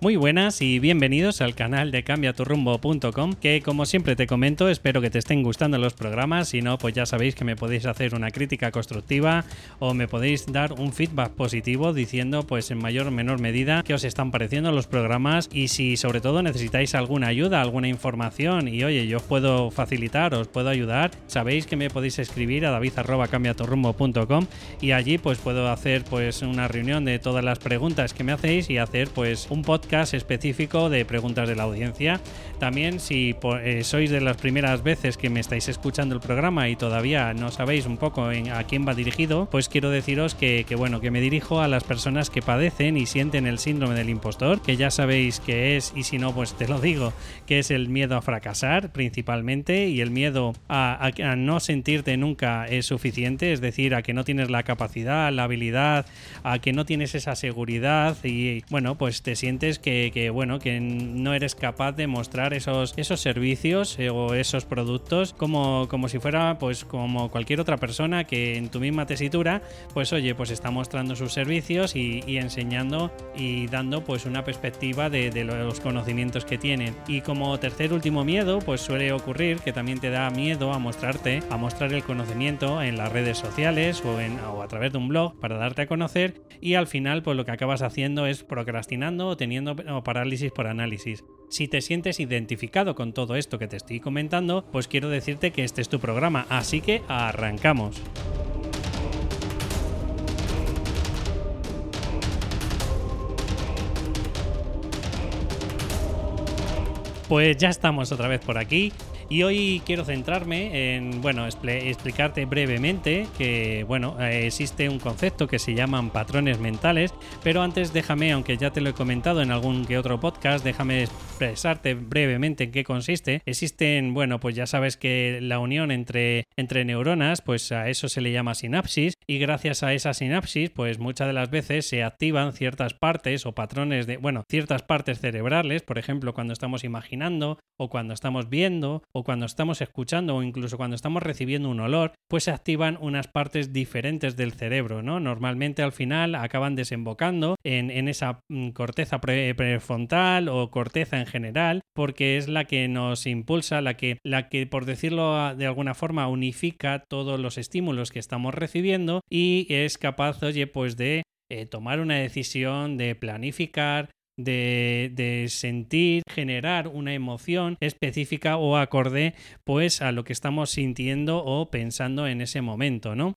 Muy buenas y bienvenidos al canal de cambiaturrumbo.com que como siempre te comento espero que te estén gustando los programas, si no pues ya sabéis que me podéis hacer una crítica constructiva o me podéis dar un feedback positivo diciendo pues en mayor o menor medida qué os están pareciendo los programas. Y si sobre todo necesitáis alguna ayuda, alguna información y oye yo os puedo facilitar, os puedo ayudar, sabéis que me podéis escribir a david.cambiaturrumbo.com y allí pues puedo hacer pues una reunión de todas las preguntas que me hacéis y hacer pues un podcast específico de preguntas de la audiencia. También si eh, sois de las primeras veces que me estáis escuchando el programa y todavía no sabéis un poco a quién va dirigido, pues quiero deciros que, bueno, que me dirijo a las personas que padecen y sienten el síndrome del impostor, que ya sabéis que es, y si no, pues te lo digo, que es el miedo a fracasar principalmente y el miedo a, a no sentirte nunca es suficiente, es decir, a que no tienes la capacidad, la habilidad, a que no tienes esa seguridad y bueno, pues te sientes que, bueno, que no eres capaz de mostrar esos, esos servicios eh, o esos productos como, como si fuera pues como cualquier otra persona que en tu misma tesitura, pues oye, pues está mostrando sus servicios y, enseñando y dando pues una perspectiva de, de, los conocimientos que tienen. Y como tercer último miedo, pues suele ocurrir que también te da miedo a mostrarte, a mostrar el conocimiento en las redes sociales o, en, o a través de un blog para darte a conocer y al final pues lo que acabas haciendo es procrastinando o teniendo o parálisis por análisis. Si te sientes identificado con todo esto que te estoy comentando, pues quiero decirte que este es tu programa, así que arrancamos. Pues ya estamos otra vez por aquí y hoy quiero centrarme en, bueno, explicarte brevemente que, bueno, existe un concepto que se llaman patrones mentales, pero antes déjame, aunque ya te lo he comentado en algún que otro podcast, déjame expresarte brevemente en qué consiste. Existen, bueno, pues ya sabes que la unión entre, entre neuronas, pues a eso se le llama sinapsis, y gracias a esa sinapsis, pues muchas de las veces se activan ciertas partes o patrones de, bueno, ciertas partes cerebrales, por ejemplo, cuando estamos imaginando o cuando estamos viendo o cuando estamos escuchando o incluso cuando estamos recibiendo un olor, pues se activan unas partes diferentes del cerebro, ¿no? Normalmente al final acaban desembocando en, esa mm, corteza prefrontal o corteza en general, porque es la que nos impulsa, la que, la que por decirlo de alguna forma, unifica todos los estímulos que estamos recibiendo y es capaz, oye, pues de eh, tomar una decisión, de planificar, de, sentir, generar una emoción específica o acorde pues a lo que estamos sintiendo o pensando en ese momento, ¿no?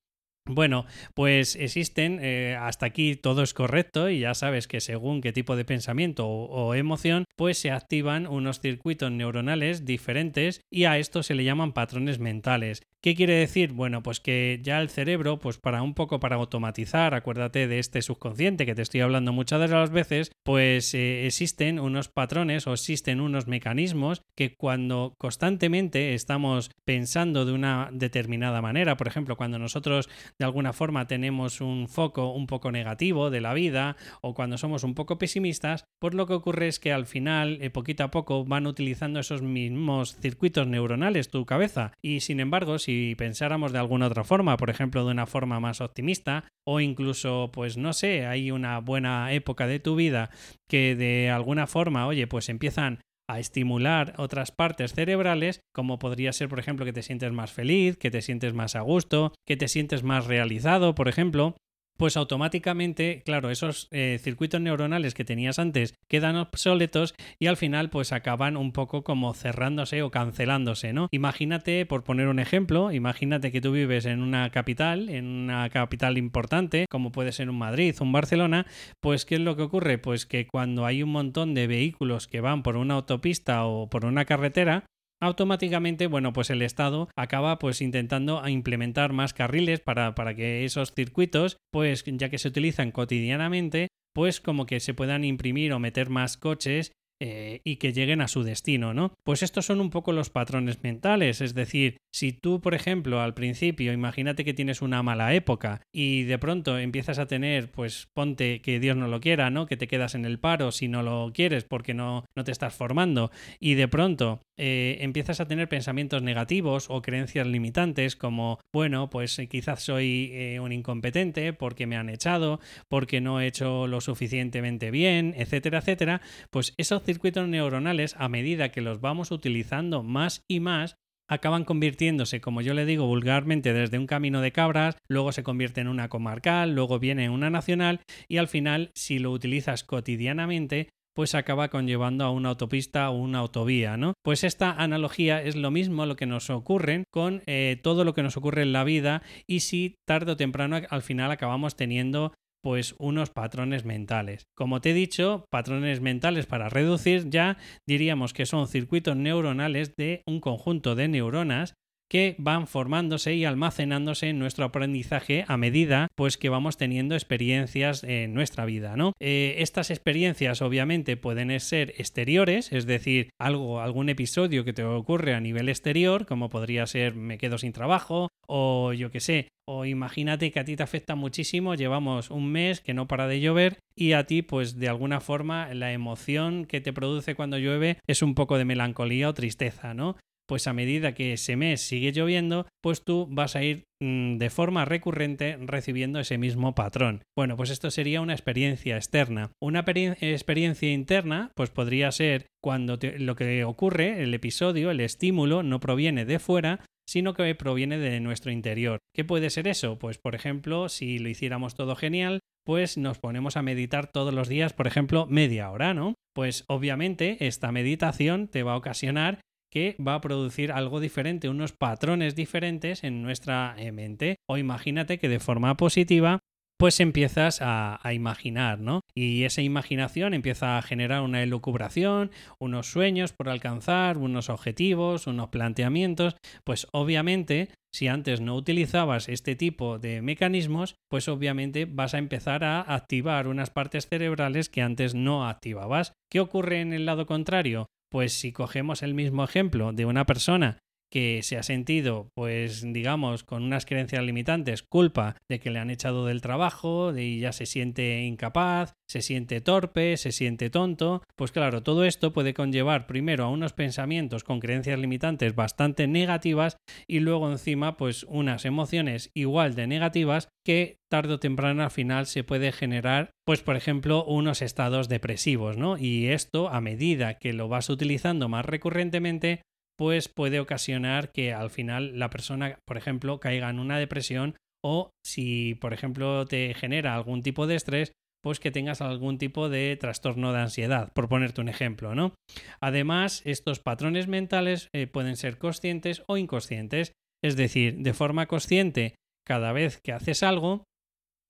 Bueno, pues existen, eh, hasta aquí todo es correcto y ya sabes que según qué tipo de pensamiento o, emoción, pues se activan unos circuitos neuronales diferentes y a esto se le llaman patrones mentales. ¿Qué quiere decir? Bueno, pues que ya el cerebro, pues para un poco para automatizar, acuérdate de este subconsciente que te estoy hablando muchas de las veces, pues eh, existen unos patrones o existen unos mecanismos que cuando constantemente estamos pensando de una determinada manera, por ejemplo, cuando nosotros de alguna forma tenemos un foco un poco negativo de la vida o cuando somos un poco pesimistas, pues lo que ocurre es que al final, eh, poquito a poco, van utilizando esos mismos circuitos neuronales tu cabeza y sin embargo, si si pensáramos de alguna otra forma, por ejemplo, de una forma más optimista, o incluso, pues no sé, hay una buena época de tu vida que de alguna forma, oye, pues empiezan a estimular otras partes cerebrales, como podría ser, por ejemplo, que te sientes más feliz, que te sientes más a gusto, que te sientes más realizado, por ejemplo, pues automáticamente, claro, esos eh, circuitos neuronales que tenías antes quedan obsoletos y al final pues acaban un poco como cerrándose o cancelándose, ¿no? Imagínate, por poner un ejemplo, imagínate que tú vives en una capital, en una capital importante, como puede ser un Madrid, un Barcelona, pues ¿qué es lo que ocurre? Pues que cuando hay un montón de vehículos que van por una autopista o por una carretera, automáticamente, bueno, pues el Estado acaba pues intentando implementar más carriles para, para que esos circuitos, pues ya que se utilizan cotidianamente, pues como que se puedan imprimir o meter más coches eh, y que lleguen a su destino, ¿no? Pues estos son un poco los patrones mentales, es decir, si tú, por ejemplo, al principio, imagínate que tienes una mala época y de pronto empiezas a tener, pues ponte que Dios no lo quiera, ¿no? Que te quedas en el paro si no lo quieres porque no, no te estás formando y de pronto eh, empiezas a tener pensamientos negativos o creencias limitantes como, bueno, pues eh, quizás soy un incompetente porque me han echado, porque no he hecho lo suficientemente bien, etcétera, etcétera, pues esos circuitos neuronales, a medida que los vamos utilizando más y más, acaban convirtiéndose, como yo le digo vulgarmente, desde un camino de cabras, luego se convierte en una comarcal, luego viene en una nacional y al final, si lo utilizas cotidianamente, pues acaba conllevando a una autopista o una autovía, ¿no? Pues esta analogía es lo mismo lo que nos ocurre con eh, todo lo que nos ocurre en la vida y si tarde o temprano al final acabamos teniendo pues unos patrones mentales. Como te he dicho, patrones mentales para reducir ya diríamos que son circuitos neuronales de un conjunto de neuronas que van formándose y almacenándose en nuestro aprendizaje a medida pues que vamos teniendo experiencias en nuestra vida, ¿no? Eh, estas experiencias obviamente pueden ser exteriores, es decir, algo, algún episodio que te ocurre a nivel exterior, como podría ser me quedo sin trabajo o yo qué sé, o imagínate que a ti te afecta muchísimo, llevamos un mes que no para de llover y a ti pues de alguna forma la emoción que te produce cuando llueve es un poco de melancolía o tristeza, ¿no? Pues a medida que ese mes sigue lloviendo, pues tú vas a ir mm, de forma recurrente recibiendo ese mismo patrón. Bueno, pues esto sería una experiencia externa. Una experiencia interna, pues podría ser cuando lo que ocurre, el episodio, el estímulo, no proviene de fuera, sino que proviene de nuestro interior. ¿Qué puede ser eso? Pues por ejemplo, si lo hiciéramos todo genial, pues nos ponemos a meditar todos los días, por ejemplo, media hora, ¿no? Pues obviamente esta meditación te va a ocasionar que va a producir algo diferente, unos patrones diferentes en nuestra eh, mente. O imagínate que de forma positiva pues empiezas a, imaginar, ¿no? Y esa imaginación empieza a generar una elucubración, unos sueños por alcanzar, unos objetivos, unos planteamientos, pues obviamente si antes no utilizabas este tipo de mecanismos, pues obviamente vas a empezar a activar unas partes cerebrales que antes no activabas. ¿Qué ocurre en el lado contrario? Pues si cogemos el mismo ejemplo de una persona que se ha sentido, pues digamos, con unas creencias limitantes, culpa de que le han echado del trabajo, de ya se siente incapaz, se siente torpe, se siente tonto, pues claro, todo esto puede conllevar primero a unos pensamientos con creencias limitantes bastante negativas y luego encima pues unas emociones igual de negativas que tarde o temprano al final se puede generar pues por ejemplo unos estados depresivos, ¿no? Y esto a medida que lo vas utilizando más recurrentemente pues puede ocasionar que al final la persona, por ejemplo, caiga en una depresión o si, por ejemplo, te genera algún tipo de estrés, pues que tengas algún tipo de trastorno de ansiedad, por ponerte un ejemplo, ¿no? Además, estos patrones mentales eh, pueden ser conscientes o inconscientes, es decir, de forma consciente, cada vez que haces algo,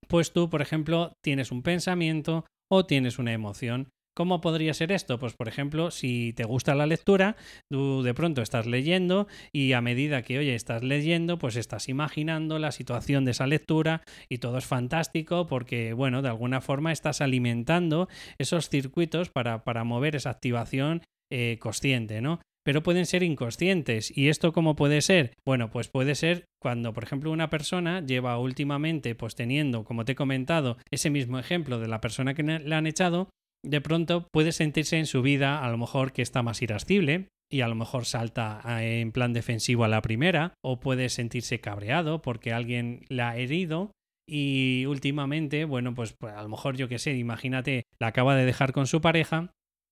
pues tú, por ejemplo, tienes un pensamiento o tienes una emoción. ¿Cómo podría ser esto? Pues por ejemplo, si te gusta la lectura, tú de pronto estás leyendo y a medida que, oye, estás leyendo, pues estás imaginando la situación de esa lectura y todo es fantástico porque, bueno, de alguna forma estás alimentando esos circuitos para, para mover esa activación eh, consciente, ¿no? Pero pueden ser inconscientes. ¿Y esto cómo puede ser? Bueno, pues puede ser cuando, por ejemplo, una persona lleva últimamente, pues teniendo, como te he comentado, ese mismo ejemplo de la persona que le han echado, de pronto puede sentirse en su vida a lo mejor que está más irascible y a lo mejor salta en plan defensivo a la primera o puede sentirse cabreado porque alguien la ha herido y últimamente, bueno, pues, pues a lo mejor yo que sé, imagínate, la acaba de dejar con su pareja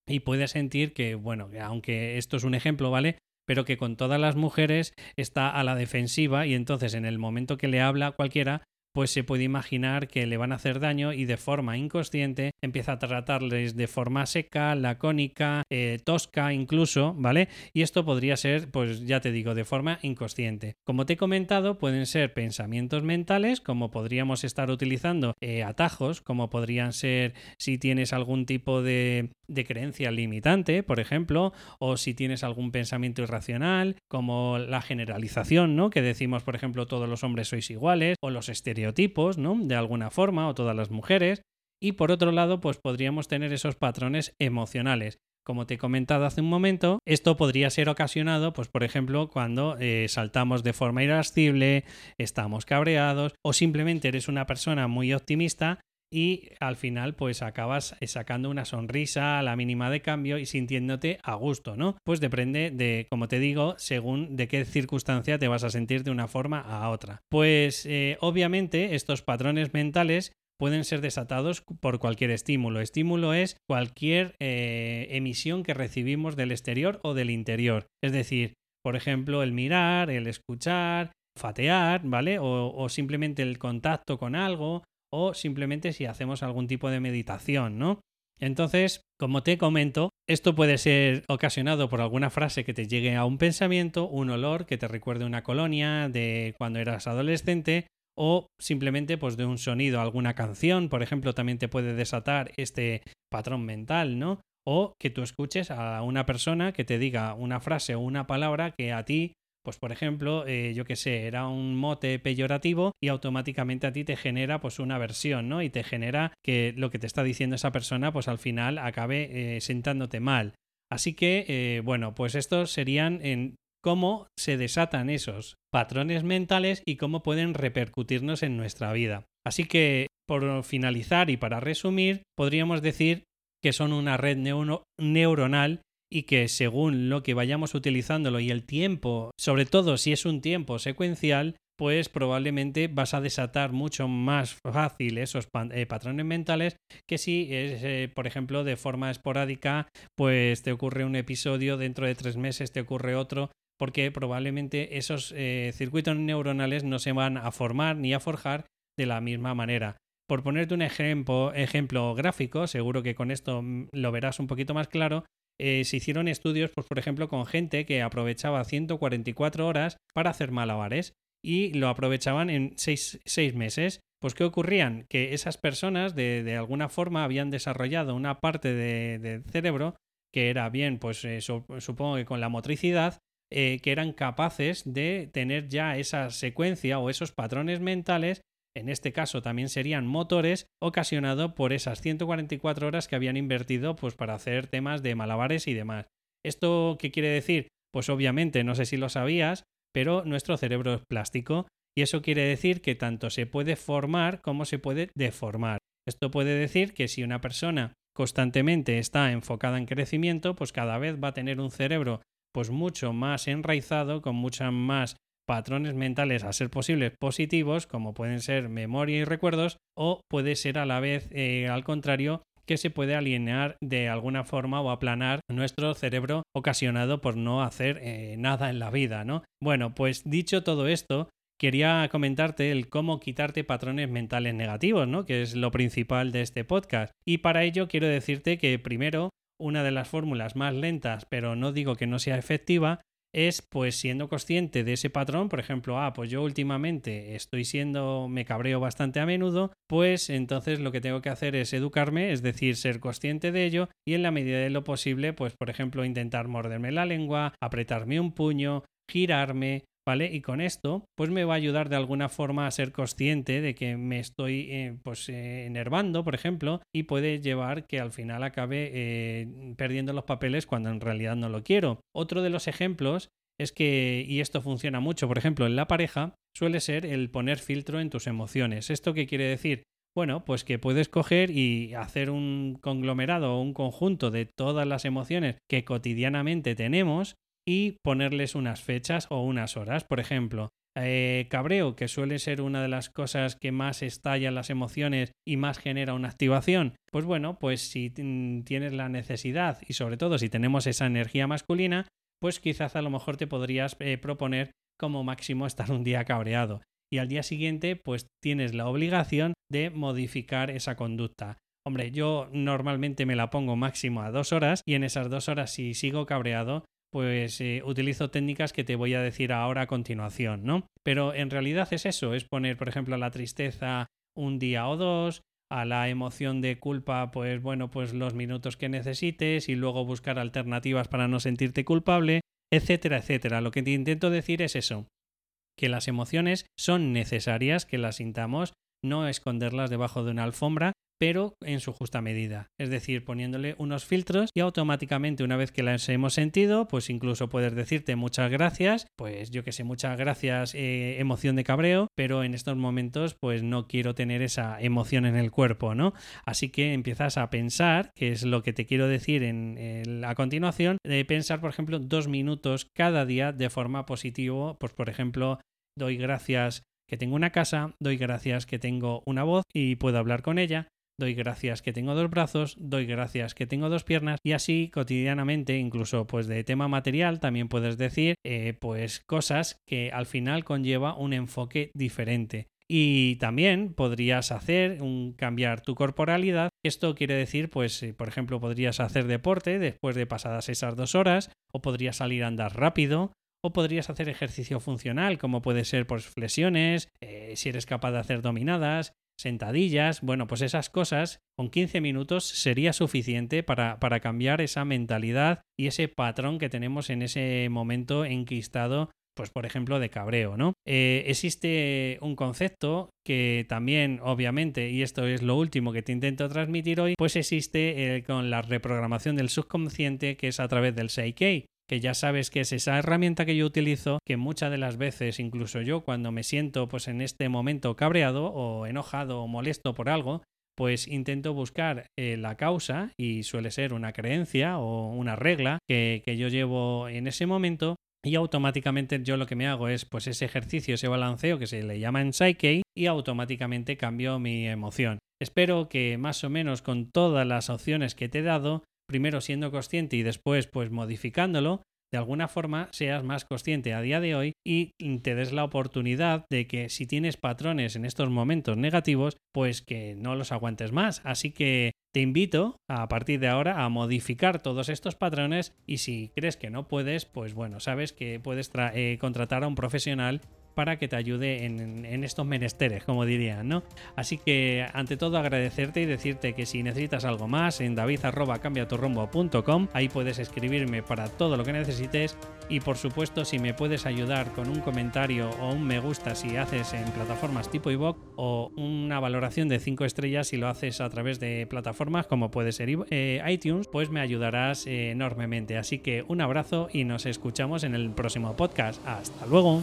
y puede sentir que, bueno, aunque esto es un ejemplo, ¿vale? Pero que con todas las mujeres está a la defensiva y entonces en el momento que le habla cualquiera, pues se puede imaginar que le van a hacer daño y de forma inconsciente empieza a tratarles de forma seca, lacónica, eh, tosca incluso, ¿vale? Y esto podría ser, pues ya te digo, de forma inconsciente. Como te he comentado, pueden ser pensamientos mentales, como podríamos estar utilizando eh, atajos, como podrían ser si tienes algún tipo de, de creencia limitante, por ejemplo, o si tienes algún pensamiento irracional, como la generalización, ¿no? Que decimos, por ejemplo, todos los hombres sois iguales, o los estereotipos estereotipos, ¿no? De alguna forma, o todas las mujeres. Y por otro lado, pues podríamos tener esos patrones emocionales, como te he comentado hace un momento, esto podría ser ocasionado, pues por ejemplo, cuando eh, saltamos de forma irascible, estamos cabreados o simplemente eres una persona muy optimista y al final pues acabas sacando una sonrisa a la mínima de cambio y sintiéndote a gusto, ¿no? Pues depende de, como te digo, según de qué circunstancia te vas a sentir de una forma a otra. Pues eh, obviamente estos patrones mentales pueden ser desatados por cualquier estímulo. Estímulo es cualquier eh, emisión que recibimos del exterior o del interior. Es decir, por ejemplo, el mirar, el escuchar, fatear, ¿vale? O, simplemente el contacto con algo, o simplemente si hacemos algún tipo de meditación, ¿no? Entonces, como te comento, esto puede ser ocasionado por alguna frase que te llegue a un pensamiento, un olor que te recuerde una colonia de cuando eras adolescente, o simplemente pues de un sonido, alguna canción, por ejemplo, también te puede desatar este patrón mental, ¿no? O que tú escuches a una persona que te diga una frase o una palabra que a ti, pues por ejemplo, eh, yo que sé, era un mote peyorativo y automáticamente a ti te genera pues una versión, ¿no? Y te genera que lo que te está diciendo esa persona pues al final acabe eh, sentándote mal. Así que, eh, bueno, pues estos serían en cómo se desatan esos patrones mentales y cómo pueden repercutirnos en nuestra vida. Así que, por finalizar y para resumir, podríamos decir que son una red neuronal y que según lo que vayamos utilizándolo y el tiempo, sobre todo si es un tiempo secuencial, pues probablemente vas a desatar mucho más fácil esos eh, patrones mentales que si es, eh, por ejemplo, de forma esporádica, pues te ocurre un episodio, dentro de tres meses te ocurre otro, porque probablemente esos eh, circuitos neuronales no se van a formar ni a forjar de la misma manera. Por ponerte un ejemplo, ejemplo gráfico, seguro que con esto mm, lo verás un poquito más claro, eh, se hicieron estudios, pues, por ejemplo, con gente que aprovechaba 144 horas para hacer malabares y lo aprovechaban en 6 meses. Pues, ¿qué ocurrían? Que esas personas de, alguna forma habían desarrollado una parte del cerebro que era bien, pues eh, supongo que con la motricidad, eh, que eran capaces de tener ya esa secuencia o esos patrones mentales, en este caso también serían motores, ocasionado por esas 144 horas que habían invertido pues, para hacer temas de malabares y demás. ¿Esto qué quiere decir? Pues obviamente, no sé si lo sabías, pero nuestro cerebro es plástico y eso quiere decir que tanto se puede formar como se puede deformar. Esto puede decir que si una persona constantemente está enfocada en crecimiento, pues cada vez va a tener un cerebro pues mucho más enraizado, con muchas más patrones mentales a ser posibles positivos, como pueden ser memoria y recuerdos, o puede ser a la vez, eh, al contrario, que se puede alinear de alguna forma o aplanar nuestro cerebro ocasionado por no hacer eh, nada en la vida, ¿no? Bueno, pues dicho todo esto, quería comentarte el cómo quitarte patrones mentales negativos, ¿no? Que es lo principal de este podcast. Y para ello quiero decirte que primero una de las fórmulas más lentas, pero no digo que no sea efectiva, es pues siendo consciente de ese patrón, por ejemplo, ah, pues yo últimamente estoy siendo, me cabreo bastante a menudo, pues entonces lo que tengo que hacer es educarme, es decir, ser consciente de ello y en la medida de lo posible, pues por ejemplo, intentar morderme la lengua, apretarme un puño, girarme, ¿vale? Y con esto, pues me va a ayudar de alguna forma a ser consciente de que me estoy, eh, pues, eh, enervando, por ejemplo, y puede llevar que al final acabe eh, perdiendo los papeles cuando en realidad no lo quiero. Otro de los ejemplos es que, y esto funciona mucho, por ejemplo, en la pareja, suele ser el poner filtro en tus emociones. ¿Esto qué quiere decir? Bueno, pues que puedes coger y hacer un conglomerado o un conjunto de todas las emociones que cotidianamente tenemos y ponerles unas fechas o unas horas. Por ejemplo, eh, cabreo, que suele ser una de las cosas que más estallan las emociones y más genera una activación. Pues bueno, pues si tienes la necesidad y sobre todo si tenemos esa energía masculina, pues quizás a lo mejor te podrías eh, proponer como máximo estar un día cabreado. Y al día siguiente, pues tienes la obligación de modificar esa conducta. Hombre, yo normalmente me la pongo máximo a dos horas y en esas dos horas si sigo cabreado, pues eh, utilizo técnicas que te voy a decir ahora a continuación, ¿no? Pero en realidad es eso, es poner, por ejemplo, la tristeza un día o dos, a la emoción de culpa, pues bueno, pues los minutos que necesites y luego buscar alternativas para no sentirte culpable, etcétera, etcétera. Lo que te intento decir es eso, que las emociones son necesarias, que las sintamos, no esconderlas debajo de una alfombra, pero en su justa medida. Es decir, poniéndole unos filtros y automáticamente una vez que las hemos sentido, pues incluso puedes decirte muchas gracias, pues yo que sé, muchas gracias, eh, emoción de cabreo, pero en estos momentos pues no quiero tener esa emoción en el cuerpo, ¿no? Así que empiezas a pensar, que es lo que te quiero decir en, a continuación, de pensar, por ejemplo, dos minutos cada día de forma positiva, pues por ejemplo, doy gracias que tengo una casa, doy gracias que tengo una voz y puedo hablar con ella, doy gracias que tengo dos brazos, doy gracias que tengo dos piernas y así cotidianamente, incluso pues de tema material, también puedes decir eh, pues cosas que al final conlleva un enfoque diferente. Y también podrías hacer un cambiar tu corporalidad. Esto quiere decir, pues, eh, por ejemplo, podrías hacer deporte después de pasadas esas dos horas, o podrías salir a andar rápido, o podrías hacer ejercicio funcional, como puede ser pues, flexiones, eh, si eres capaz de hacer dominadas, sentadillas, bueno, pues esas cosas con 15 minutos sería suficiente para, para, cambiar esa mentalidad y ese patrón que tenemos en ese momento enquistado, pues por ejemplo de cabreo, ¿no? Eh, existe un concepto que también, obviamente, y esto es lo último que te intento transmitir hoy, pues existe con la reprogramación del subconsciente que es a través del Seikei que ya sabes que es esa herramienta que yo utilizo, que muchas de las veces, incluso yo, cuando me siento pues en este momento cabreado o enojado o molesto por algo, pues intento buscar eh, la causa y suele ser una creencia o una regla que, que yo llevo en ese momento y automáticamente yo lo que me hago es pues ese ejercicio, ese balanceo que se le llama en Psyche y automáticamente cambio mi emoción. Espero que más o menos con todas las opciones que te he dado primero siendo consciente y después pues modificándolo, de alguna forma seas más consciente a día de hoy y te des la oportunidad de que si tienes patrones en estos momentos negativos, pues que no los aguantes más. Así que te invito a partir de ahora a modificar todos estos patrones y si crees que no puedes, pues bueno, sabes que puedes eh, contratar a un profesional para que te ayude en, estos menesteres, como dirían, ¿no? Así que ante todo agradecerte y decirte que si necesitas algo más en david@cambiaturrumbo.com, ahí puedes escribirme para todo lo que necesites y por supuesto si me puedes ayudar con un comentario o un me gusta si haces en plataformas tipo iVoox o una valoración de 5 estrellas si lo haces a través de plataformas como puede ser eh, iTunes, pues me ayudarás enormemente. Así que un abrazo y nos escuchamos en el próximo podcast. Hasta luego.